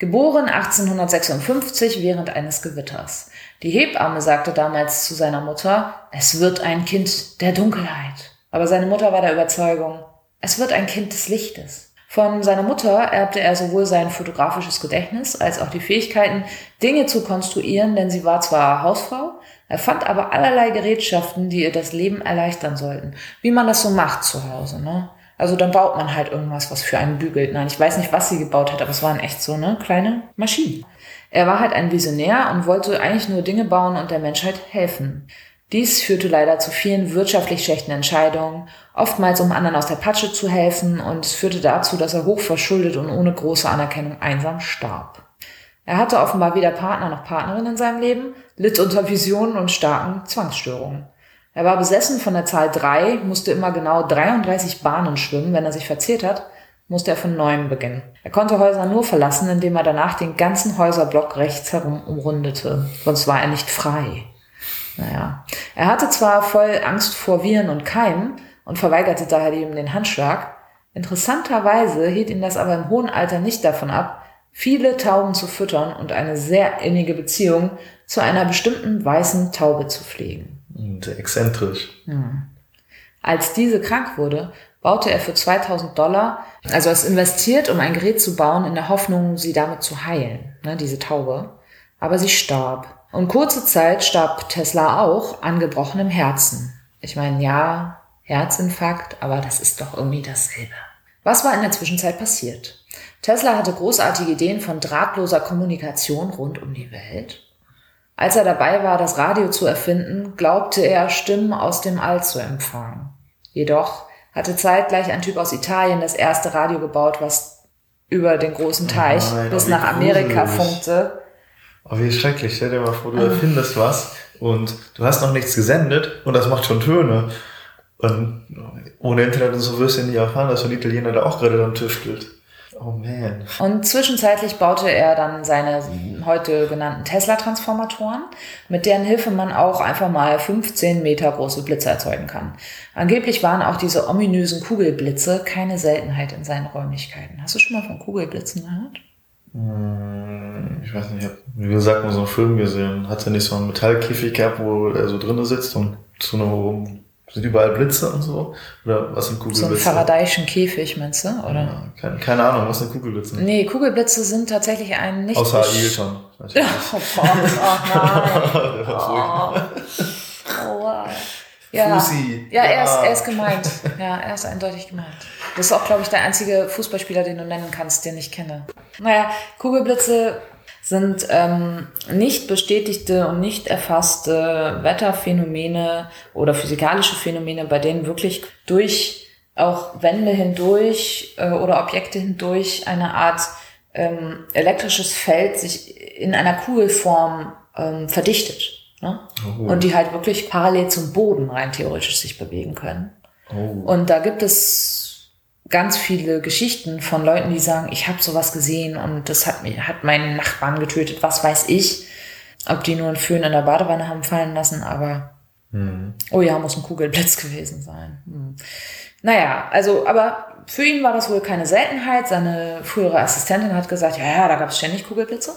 Geboren 1856 während eines Gewitters. Die Hebamme sagte damals zu seiner Mutter, es wird ein Kind der Dunkelheit. Aber seine Mutter war der Überzeugung, es wird ein Kind des Lichtes. Von seiner Mutter erbte er sowohl sein fotografisches Gedächtnis als auch die Fähigkeiten, Dinge zu konstruieren, denn sie war zwar Hausfrau, erfand aber allerlei Gerätschaften, die ihr das Leben erleichtern sollten. Wie man das so macht zu Hause, ne? Also dann baut man halt irgendwas, was für einen bügelt. Nein, ich weiß nicht, was sie gebaut hat, aber es waren echt so, ne, kleine Maschinen. Er war halt ein Visionär und wollte eigentlich nur Dinge bauen und der Menschheit helfen. Dies führte leider zu vielen wirtschaftlich schlechten Entscheidungen, oftmals um anderen aus der Patsche zu helfen und es führte dazu, dass er hochverschuldet und ohne große Anerkennung einsam starb. Er hatte offenbar weder Partner noch Partnerin in seinem Leben, litt unter Visionen und starken Zwangsstörungen. Er war besessen von der Zahl drei, musste immer genau 33 Bahnen schwimmen. Wenn er sich verzählt hat, musste er von neuem beginnen. Er konnte Häuser nur verlassen, indem er danach den ganzen Häuserblock rechts herum umrundete. Sonst war er nicht frei. Naja. Er hatte zwar voll Angst vor Viren und Keimen und verweigerte daher ihm den Handschlag. Interessanterweise hielt ihn das aber im hohen Alter nicht davon ab, viele Tauben zu füttern und eine sehr innige Beziehung zu einer bestimmten weißen Taube zu pflegen. Und exzentrisch. Als diese krank wurde, baute er für 2000 Dollar, also es investiert, um ein Gerät zu bauen, in der Hoffnung, sie damit zu heilen, ne, diese Taube. Aber sie starb. Und kurze Zeit starb Tesla auch an gebrochenem Herzen. Ich meine, ja, Herzinfarkt, aber das ist doch irgendwie dasselbe. Was war in der Zwischenzeit passiert? Tesla hatte großartige Ideen von drahtloser Kommunikation rund um die Welt. Als er dabei war, das Radio zu erfinden, glaubte er, Stimmen aus dem All zu empfangen. Jedoch hatte zeitgleich ein Typ aus Italien das erste Radio gebaut, was über den großen Teich nein, bis nach Amerika funkte. Oh, wie schrecklich. Stell dir mal vor, du erfindest was und du hast noch nichts gesendet und das macht schon Töne. Und ohne Internet und so wirst du nicht erfahren, dass ein Italiener da auch gerade am tüftelt. Oh man. Und zwischenzeitlich baute er dann seine heute genannten Tesla-Transformatoren, mit deren Hilfe man auch einfach mal 15 Meter große Blitze erzeugen kann. Angeblich waren auch diese ominösen Kugelblitze keine Seltenheit in seinen Räumlichkeiten. Hast du schon mal von Kugelblitzen gehört? Hm, Ich weiß nicht, ich habe, wie gesagt, mal so einen Film gesehen. Hat er nicht so einen Metallkäfig gehabt, wo er so drinnen sitzt und zu einem rum sind überall Blitze und so? Oder was sind So einen Kugelblitze? faradayischen Käfig, meinst du? Oder? Ja, keine, keine Ahnung, was sind Kugelblitze? Nee, Kugelblitze sind tatsächlich ein nicht... Außer. Ja, oh Gott, oh nein. So- Oh, wow. Ja, Fussi. ja, Er, Ja. ist, er ist gemeint. Ja, er ist eindeutig gemeint. Das ist auch, glaube ich, der einzige Fußballspieler, den du nennen kannst, den ich kenne. Naja, Kugelblitze sind ähm, nicht bestätigte und nicht erfasste Wetterphänomene oder physikalische Phänomene, bei denen wirklich durch auch Wände hindurch äh, oder Objekte hindurch eine Art ähm, elektrisches Feld sich in einer Kugelform ähm, verdichtet. Ne? Oh. Und die halt wirklich parallel zum Boden rein theoretisch sich bewegen können. Oh. Und da gibt es ganz viele Geschichten von Leuten, die sagen, ich habe sowas gesehen und das hat, mir, hat meinen Nachbarn getötet, was weiß ich. Ob die nur einen Föhn in der Badewanne haben fallen lassen, aber hm. oh ja, muss ein Kugelblitz gewesen sein. Hm. Naja, also, aber für ihn war das wohl keine Seltenheit. Seine frühere Assistentin hat gesagt, ja, ja, da gab es ständig Kugelblitze.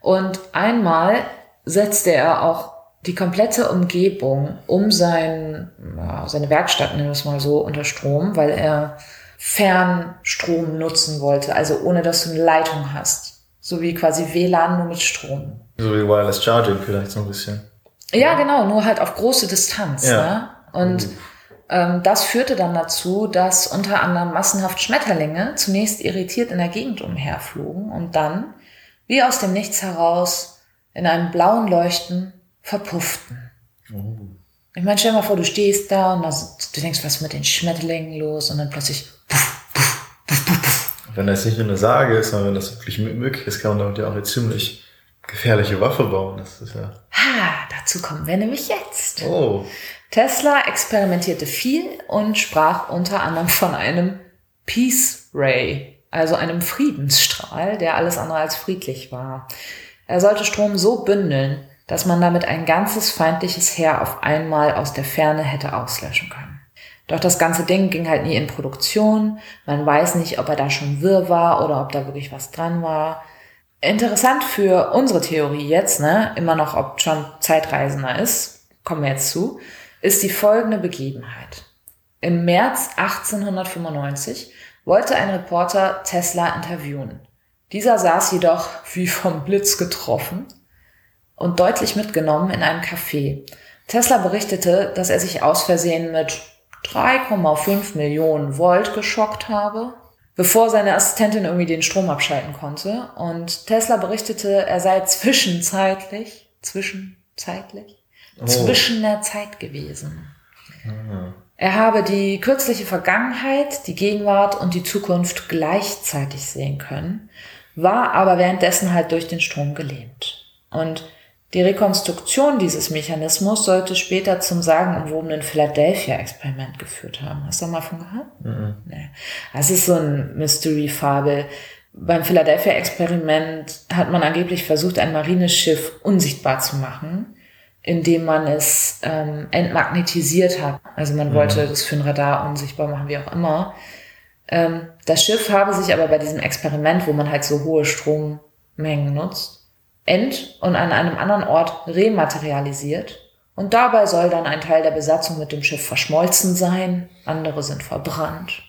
Und einmal setzte er auch die komplette Umgebung um sein, ja, seine Werkstatt, nennen wir es mal so, unter Strom, weil er Fernstrom nutzen wollte, also ohne dass du eine Leitung hast. So wie quasi WLAN nur mit Strom. So wie Wireless Charging vielleicht so ein bisschen. Ja, genau, nur halt auf große Distanz. Ja. Ne? Und uh. ähm, das führte dann dazu, dass unter anderem massenhaft Schmetterlinge zunächst irritiert in der Gegend umherflogen und dann, wie aus dem Nichts heraus, in einem blauen Leuchten verpufften. Uh. Ich meine, stell dir mal vor, du stehst da und du denkst, was ist mit den Schmetterlingen los? Und dann plötzlich puff, puff, puff, puff, puff. Wenn das nicht nur eine Sage ist, sondern wenn das wirklich möglich ist, kann man damit ja auch eine ziemlich gefährliche Waffe bauen. Das ist ja. Ha, dazu kommen wir nämlich jetzt. Oh. Tesla experimentierte viel und sprach unter anderem von einem Peace Ray, also einem Friedensstrahl, der alles andere als friedlich war. Er sollte Strom so bündeln, dass man damit ein ganzes feindliches Heer auf einmal aus der Ferne hätte auslöschen können. Doch das ganze Ding ging halt nie in Produktion. Man weiß nicht, ob er da schon wirr war oder ob da wirklich was dran war. Interessant für unsere Theorie jetzt, ne, immer noch, ob John Zeitreisender ist, kommen wir jetzt zu, ist die folgende Begebenheit. Im März 1895 wollte ein Reporter Tesla interviewen. Dieser saß jedoch wie vom Blitz getroffen und deutlich mitgenommen in einem Café. Tesla berichtete, dass er sich aus Versehen mit 3,5 Millionen Volt geschockt habe, bevor seine Assistentin irgendwie den Strom abschalten konnte. Und Tesla berichtete, er sei zwischenzeitlich, zwischenzeitlich, oh. zwischen der Zeit gewesen. Mhm. Er habe die kürzliche Vergangenheit, die Gegenwart und die Zukunft gleichzeitig sehen können, war aber währenddessen halt durch den Strom gelähmt. Und die Rekonstruktion dieses Mechanismus sollte später zum sagenumwobenen Philadelphia-Experiment geführt haben. Hast du mal von gehört? Mhm. Nee. Das ist so ein Mystery-Fabel. Beim Philadelphia-Experiment hat man angeblich versucht, ein Marineschiff unsichtbar zu machen, indem man es ähm, entmagnetisiert hat. Also man mhm. wollte das für ein Radar unsichtbar machen, wie auch immer. Ähm, das Schiff habe sich aber bei diesem Experiment, wo man halt so hohe Strommengen nutzt, ent- und an einem anderen Ort rematerialisiert. Und dabei soll dann ein Teil der Besatzung mit dem Schiff verschmolzen sein, andere sind verbrannt.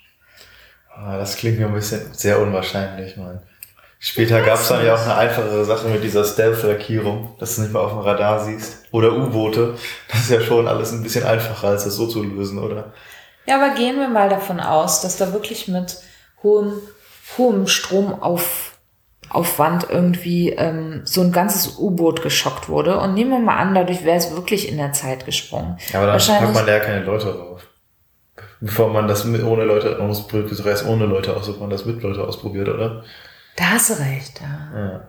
Ah, das klingt mir ein bisschen sehr unwahrscheinlich, man. Später gab es dann ja auch eine einfachere Sache mit dieser Stealth-Lackierung, dass du nicht mal auf dem Radar siehst. Oder U-Boote. Das ist ja schon alles ein bisschen einfacher, als das so zu lösen, oder? Ja, aber gehen wir mal davon aus, dass da wirklich mit hohem, hohem Strom auf Aufwand irgendwie ähm, so ein ganzes U-Boot geschockt wurde. Und nehmen wir mal an, dadurch wäre es wirklich in der Zeit gesprungen. Ja, aber dann packt man ja keine Leute drauf. Bevor man das mit, ohne Leute ausprobiert, das heißt ohne Leute aus, man das mit Leute ausprobiert, oder? Da hast du recht, ja. ja.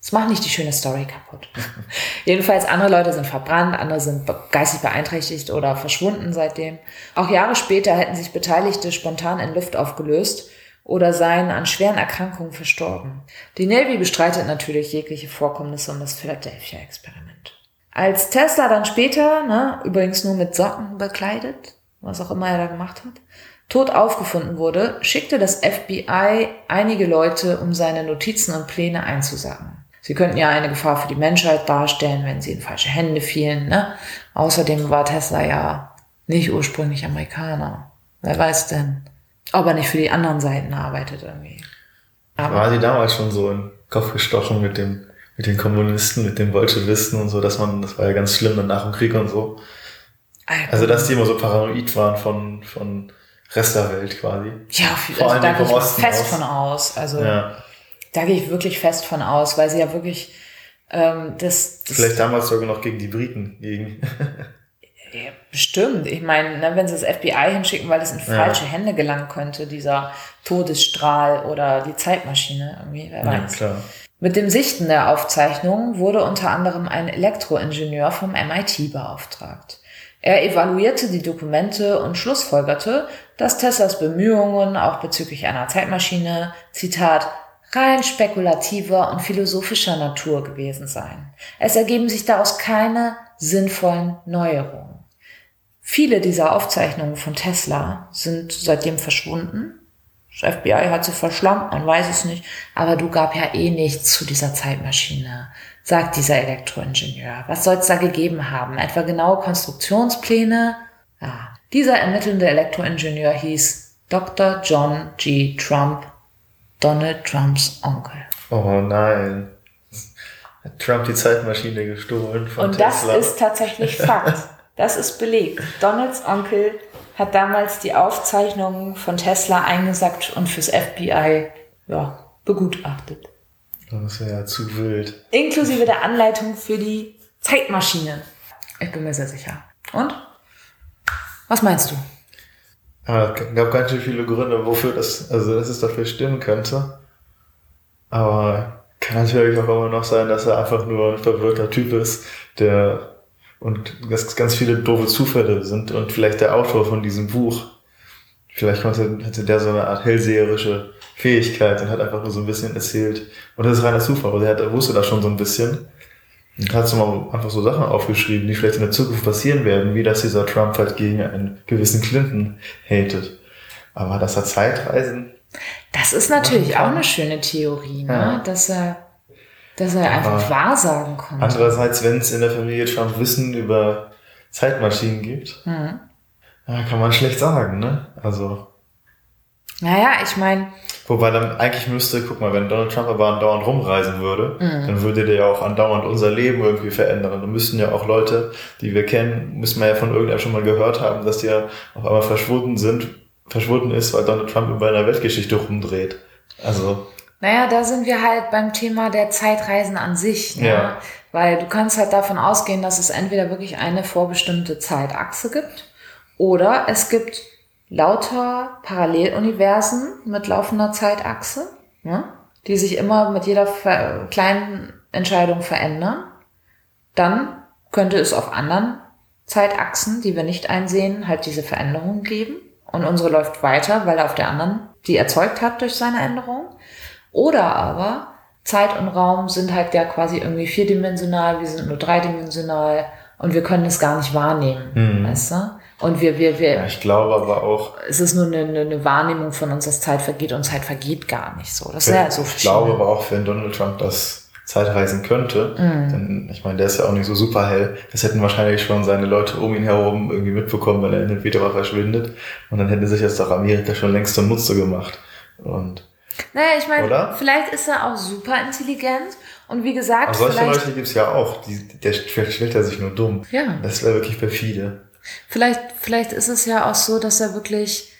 Das macht nicht die schöne Story kaputt. Jedenfalls, andere Leute sind verbrannt, andere sind geistig beeinträchtigt oder verschwunden seitdem. Auch Jahre später hätten sich Beteiligte spontan in Luft aufgelöst oder seien an schweren Erkrankungen verstorben. Die Navy bestreitet natürlich jegliche Vorkommnisse um das Philadelphia-Experiment. Als Tesla dann später, ne, übrigens nur mit Socken bekleidet, was auch immer er da gemacht hat, tot aufgefunden wurde, schickte das FBI einige Leute, um seine Notizen und Pläne einzusagen. Sie könnten ja eine Gefahr für die Menschheit darstellen, wenn sie in falsche Hände fielen. Ne? Außerdem war Tesla ja nicht ursprünglich Amerikaner. Wer weiß denn? Ob er nicht für die anderen Seiten arbeitet irgendwie. Aber war sie damals schon so in den Kopf gestochen mit dem, mit den Kommunisten, mit den Bolschewisten und so, dass man, das war ja ganz schlimm dann nach dem Krieg und so. Also, dass die immer so paranoid waren von, von Rest der Welt quasi. Ja, Vor also, da gehe ich fest aus. von aus. Also, ja. da gehe ich wirklich fest von aus, weil sie ja wirklich, ähm, das, das Vielleicht damals sogar noch gegen die Briten, gegen. Bestimmt. Ich meine, ne, wenn sie das FBI hinschicken, weil es in falsche ja. Hände gelangen könnte, dieser Todesstrahl oder die Zeitmaschine irgendwie, wer weiß. Ja, klar. Mit dem Sichten der Aufzeichnung wurde unter anderem ein Elektroingenieur vom MIT beauftragt. Er evaluierte die Dokumente und schlussfolgerte, dass Teslas Bemühungen auch bezüglich einer Zeitmaschine, Zitat, rein spekulativer und philosophischer Natur gewesen seien. Es ergeben sich daraus keine sinnvollen Neuerungen. Viele dieser Aufzeichnungen von Tesla sind seitdem verschwunden. Das FBI hat sie verschlammt, man weiß es nicht, aber du gab ja eh nichts zu dieser Zeitmaschine sagt dieser Elektroingenieur. Was soll es da gegeben haben? Etwa genaue Konstruktionspläne? Ja. Dieser ermittelnde Elektroingenieur hieß Dr. John G. Trump, Donald Trumps Onkel. Oh nein. Hat Trump die Zeitmaschine gestohlen von Und Tesla. das ist tatsächlich Fakt. Das ist belegt. Donalds Onkel hat damals die Aufzeichnungen von Tesla eingesackt und fürs FBI ja, begutachtet. Das wäre ja zu wild. Inklusive der Anleitung für die Zeitmaschine. Ich bin mir sehr sicher. Und? Was meinst du? Ja, es gab ganz schön viele Gründe, wofür das, also dass es dafür stimmen könnte. Aber kann natürlich auch immer noch sein, dass er einfach nur ein verwirrter Typ ist, der und dass ganz viele doofe Zufälle sind und vielleicht der Autor von diesem Buch. Vielleicht konnte, hatte der so eine Art hellseherische Fähigkeit und hat einfach nur so ein bisschen erzählt. Und das ist reiner Zufall, aber er, hat, wusste das schon so ein bisschen. Und hat so mal einfach so Sachen aufgeschrieben, die vielleicht in der Zukunft passieren werden, wie dass dieser Trump halt gegen einen gewissen Clinton hatet. Aber dass er Zeitreisen. Das ist natürlich auch eine schöne Theorie, ne? Ja. dass er, dass er einfach wahrsagen konnte. Andererseits, wenn es in der Familie Trump Wissen über Zeitmaschinen gibt, mhm. kann man schlecht sagen, ne? Also. Naja, ich meine. Wobei dann eigentlich müsste, guck mal, wenn Donald Trump aber andauernd rumreisen würde, mhm. dann würde der ja auch andauernd unser Leben irgendwie verändern. Dann müssten ja auch Leute, die wir kennen, müssen wir ja von irgendeinem schon mal gehört haben, dass die ja auf einmal verschwunden sind, verschwunden ist, weil Donald Trump über einer Weltgeschichte rumdreht. Also. Naja, da sind wir halt beim Thema der Zeitreisen an sich. Ne? Ja. Weil du kannst halt davon ausgehen, dass es entweder wirklich eine vorbestimmte Zeitachse gibt oder es gibt lauter Paralleluniversen mit laufender Zeitachse, ne? die sich immer mit jeder kleinen Entscheidung verändern. Dann könnte es auf anderen Zeitachsen, die wir nicht einsehen, halt diese Veränderungen geben. Und unsere läuft weiter, weil er auf der anderen die erzeugt hat durch seine Änderung. Oder aber Zeit und Raum sind halt ja quasi irgendwie vierdimensional, wir sind nur dreidimensional und wir können es gar nicht wahrnehmen, mhm. weißt du? Und wir, wir, wir. Ja, ich glaube aber auch. Es ist nur eine, eine Wahrnehmung von uns, dass Zeit vergeht und Zeit vergeht gar nicht so. Das ist ja so Ich glaube aber auch, wenn Donald Trump das Zeitreisen könnte, mm. dann, ich meine, der ist ja auch nicht so super hell. Das hätten wahrscheinlich schon seine Leute um ihn herum irgendwie mitbekommen, wenn er in den mal verschwindet. Und dann hätte sich jetzt doch Amerika schon längst zum Nutze gemacht. Und. Naja, ich meine, vielleicht ist er auch super intelligent. Und wie gesagt, aber solche Leute gibt's ja auch. Die, der stellt er sich nur dumm. Ja. Das wäre wirklich perfide. Vielleicht, vielleicht ist es ja auch so, dass er wirklich,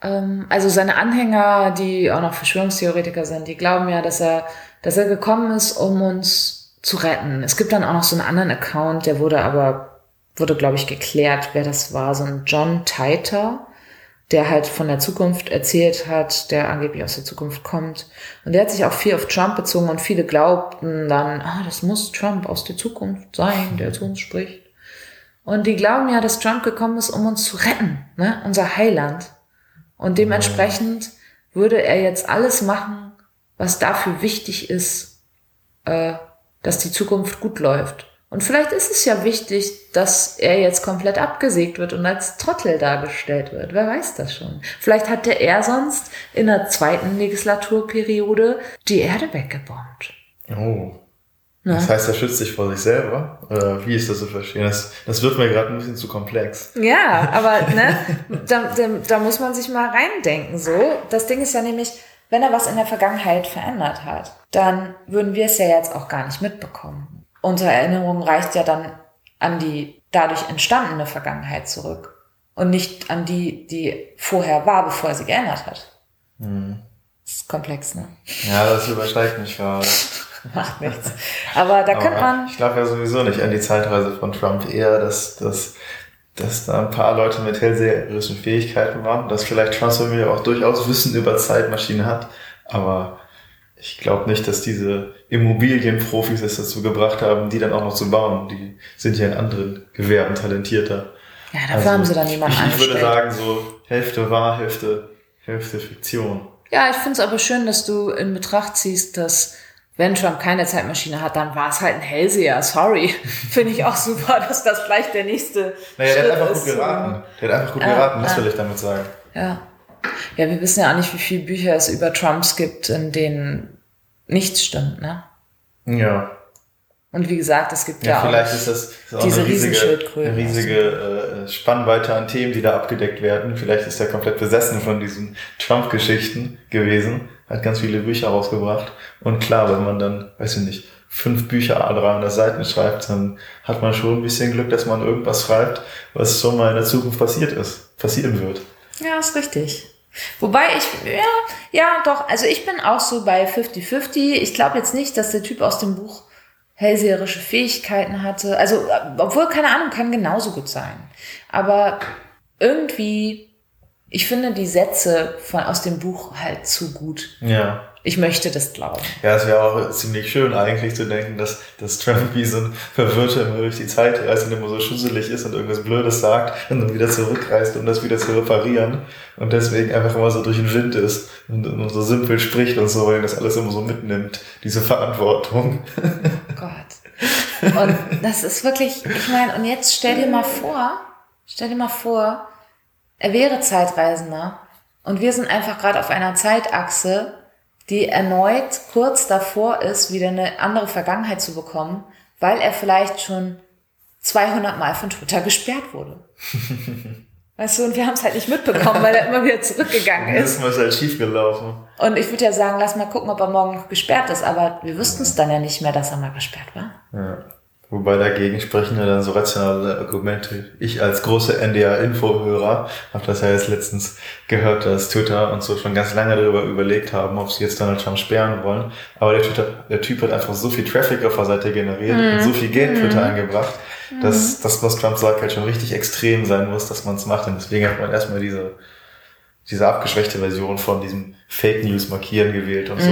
ähm, also seine Anhänger, die auch noch Verschwörungstheoretiker sind, die glauben ja, dass er, dass er gekommen ist, um uns zu retten. Es gibt dann auch noch so einen anderen Account, der wurde aber, wurde, glaube ich, geklärt, wer das war, so ein John Titer, der halt von der Zukunft erzählt hat, der angeblich aus der Zukunft kommt. Und der hat sich auch viel auf Trump bezogen und viele glaubten dann, ah, das muss Trump aus der Zukunft sein, der zu uns spricht. Und die glauben ja, dass Trump gekommen ist, um uns zu retten, ne? unser Heiland. Und dementsprechend würde er jetzt alles machen, was dafür wichtig ist, äh, dass die Zukunft gut läuft. Und vielleicht ist es ja wichtig, dass er jetzt komplett abgesägt wird und als Trottel dargestellt wird. Wer weiß das schon. Vielleicht hat der er sonst in der zweiten Legislaturperiode die Erde weggebombt. Oh. Ne? Das heißt, er schützt sich vor sich selber? Oder wie ist das zu verstehen? Das, das wird mir gerade ein bisschen zu komplex. Ja, aber ne, da, da, da muss man sich mal reindenken. So, das Ding ist ja nämlich, wenn er was in der Vergangenheit verändert hat, dann würden wir es ja jetzt auch gar nicht mitbekommen. Unsere Erinnerung reicht ja dann an die dadurch entstandene Vergangenheit zurück und nicht an die, die vorher war, bevor er sie geändert hat. Hm. Das ist komplex, ne? Ja, das übersteigt mich gerade. Macht nichts. Aber da könnte man. Ich glaube ja sowieso nicht an die Zeitreise von Trump. Eher, dass, dass, dass da ein paar Leute mit hellseherischen Fähigkeiten waren, dass vielleicht Trumps Familie auch durchaus Wissen über Zeitmaschinen hat. Aber ich glaube nicht, dass diese Immobilienprofis es dazu gebracht haben, die dann auch noch zu bauen. Die sind ja in anderen Gewerben talentierter. Ja, dafür haben sie dann jemanden Also, ich, ich würde sagen, so Hälfte wahr, Hälfte, Hälfte Fiktion. Ja, ich finde es aber schön, dass du in Betracht ziehst, dass wenn Trump keine Zeitmaschine hat, dann war es halt ein Hellseher. Sorry. finde ich auch super, dass das gleich der nächste Naja, der Schritt hat einfach ist. gut geraten. Der hat einfach gut Ja, geraten, das ja. will ich damit sagen. Ja. Ja, wir wissen ja auch nicht, wie viele Bücher es über Trumps gibt, in denen nichts stimmt, ne? Ja. Und wie gesagt, es gibt Ja, ja, vielleicht auch ist das ist auch diese eine riesige, eine riesige äh, Spannweite an Themen, die da abgedeckt werden. Vielleicht ist er komplett besessen von diesen Trump-Geschichten gewesen, hat ganz viele Bücher rausgebracht. Und klar, wenn man dann, weiß ich nicht, fünf Bücher a 300 Seiten schreibt, dann hat man schon ein bisschen Glück, dass man irgendwas schreibt, was schon mal in der Zukunft passiert ist, passieren wird. Ja, ist richtig. Wobei ich, ja, ja, doch, also ich bin auch so bei 50-50. Ich glaube jetzt nicht, dass der Typ aus dem Buch hellseherische Fähigkeiten hatte. Also, obwohl, keine Ahnung, kann genauso gut sein. Aber irgendwie, ich finde die Sätze von, aus dem Buch halt zu gut. Ja. Ich möchte das glauben. Ja, es wäre auch ziemlich schön eigentlich zu denken, dass, dass Trump wie so ein Verwirrter immer durch die Zeit reist und immer so schusselig ist und irgendwas Blödes sagt und dann wieder zurückreist, um das wieder zu reparieren und deswegen einfach immer so durch den Wind ist und, und so simpel spricht und so, weil das alles immer so mitnimmt, diese Verantwortung. Oh Gott. Und das ist wirklich, ich meine, und jetzt stell dir mal vor, stell dir mal vor, er wäre Zeitreisender und wir sind einfach gerade auf einer Zeitachse, die erneut kurz davor ist, wieder eine andere Vergangenheit zu bekommen, weil er vielleicht schon 200 Mal von Twitter gesperrt wurde. Weißt du, und wir haben es halt nicht mitbekommen, weil er immer wieder zurückgegangen ist. ist mal halt schief gelaufen. Und ich würde ja sagen, lass mal gucken, ob er morgen noch gesperrt ist, aber wir wüssten es dann ja nicht mehr, dass er mal gesperrt war. Ja. Wobei dagegen sprechen ja dann so rationale Argumente. Ich als großer NDR-Info-Hörer habe das ja jetzt letztens gehört, dass Twitter und so schon ganz lange darüber überlegt haben, ob sie jetzt Donald Trump sperren wollen. Aber der, Twitter, der Typ hat einfach so viel Traffic auf der Seite generiert und so viel Geld in Twitter eingebracht, dass das, was Trump sagt, halt schon richtig extrem sein muss, dass man es macht. Und deswegen hat man erstmal diese, diese abgeschwächte Version von diesem Fake News markieren gewählt und so,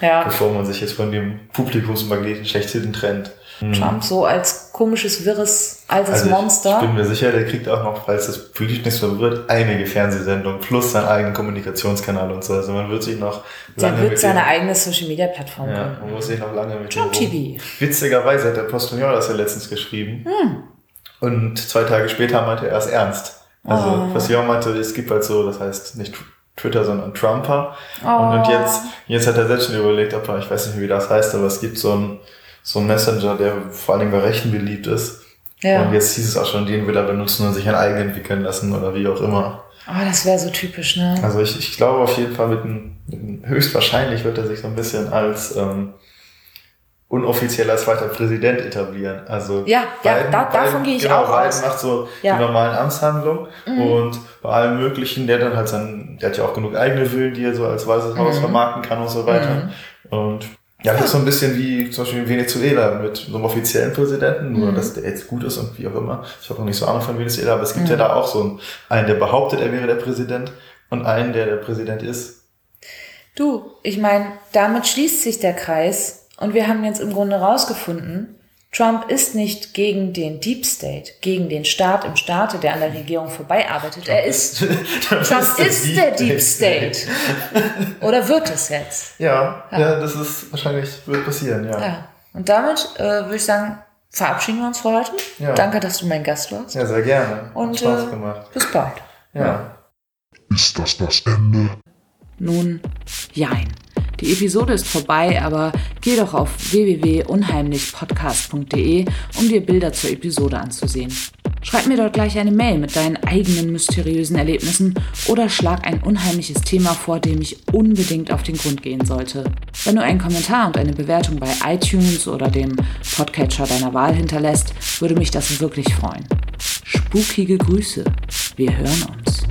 Ja. bevor man sich jetzt von dem Publikumsmagneten schlechthin trennt. Trump so als komisches, wirres, altes Also Monster. ich bin mir sicher, der kriegt auch noch, falls das politisch nichts verwirrt, einige Fernsehsendungen plus seinen eigenen Kommunikationskanal und so. Also man wird sich noch Der lange wird mit seine eigene Social Media Plattform ja, man muss sich noch lange mit Trump TV. Witzigerweise hat der Postillon das ja letztens geschrieben. Hm. Und zwei Tage später meinte er es ernst. Also Oh. Postillon meinte, es gibt halt so, das heißt nicht Twitter, sondern Trumper. Oh. Und, und jetzt, jetzt hat er selbst schon überlegt, ob er, ich weiß nicht, wie das heißt, aber es gibt so einen so einen Messenger, der vor allen Dingen bei Rechten beliebt ist. Ja. Und jetzt hieß es auch schon, den will er benutzen und sich einen eigenen entwickeln lassen oder wie auch immer. Oh, das wäre so typisch, ne? Also ich, ich glaube auf jeden Fall mit einem, mit einem höchstwahrscheinlich wird er sich so ein bisschen als ähm, unoffizieller zweiter Präsident etablieren. Also Ja, ja, da- davon gehe ich genau, auch Biden aus. macht so Ja. Mhm. die normalen Amtshandlungen und bei allem möglichen, der dann halt sein, der hat ja auch genug eigene Villen, die er so als Weißes Mhm. Haus vermarkten kann und so weiter. Und ja, das ist so ein bisschen wie zum Beispiel in Venezuela mit so einem offiziellen Präsidenten, nur Mhm. dass der jetzt gut ist und wie auch immer. Ich habe noch nicht so Ahnung von Venezuela, aber es gibt Mhm. ja da auch so einen, einen, der behauptet, er wäre der Präsident und einen, der der Präsident ist. Du, ich meine, damit schließt sich der Kreis und wir haben jetzt im Grunde rausgefunden, Trump ist nicht gegen den Deep State, gegen den Staat im Staate, der an der Regierung vorbeiarbeitet. Er ist, Trump ist der Deep State. Oder wird es jetzt? Ja, Ja. ja, das ist wahrscheinlich, wird passieren, ja. Ja, Ja. Und damit äh, würde ich sagen, verabschieden wir uns für heute. Ja. Danke, dass du mein Gast warst. sehr gerne. Und Hat Spaß äh, gemacht. bis bald. Ja. Ist das das Ende? Nun, jein. Die Episode ist vorbei, aber geh doch auf www.unheimlichpodcast.de, um dir Bilder zur Episode anzusehen. Schreib mir dort gleich eine Mail mit deinen eigenen mysteriösen Erlebnissen oder schlag ein unheimliches Thema vor, dem ich unbedingt auf den Grund gehen sollte. Wenn du einen Kommentar und eine Bewertung bei iTunes oder dem Podcatcher deiner Wahl hinterlässt, würde mich das wirklich freuen. Spukige Grüße. Wir hören uns.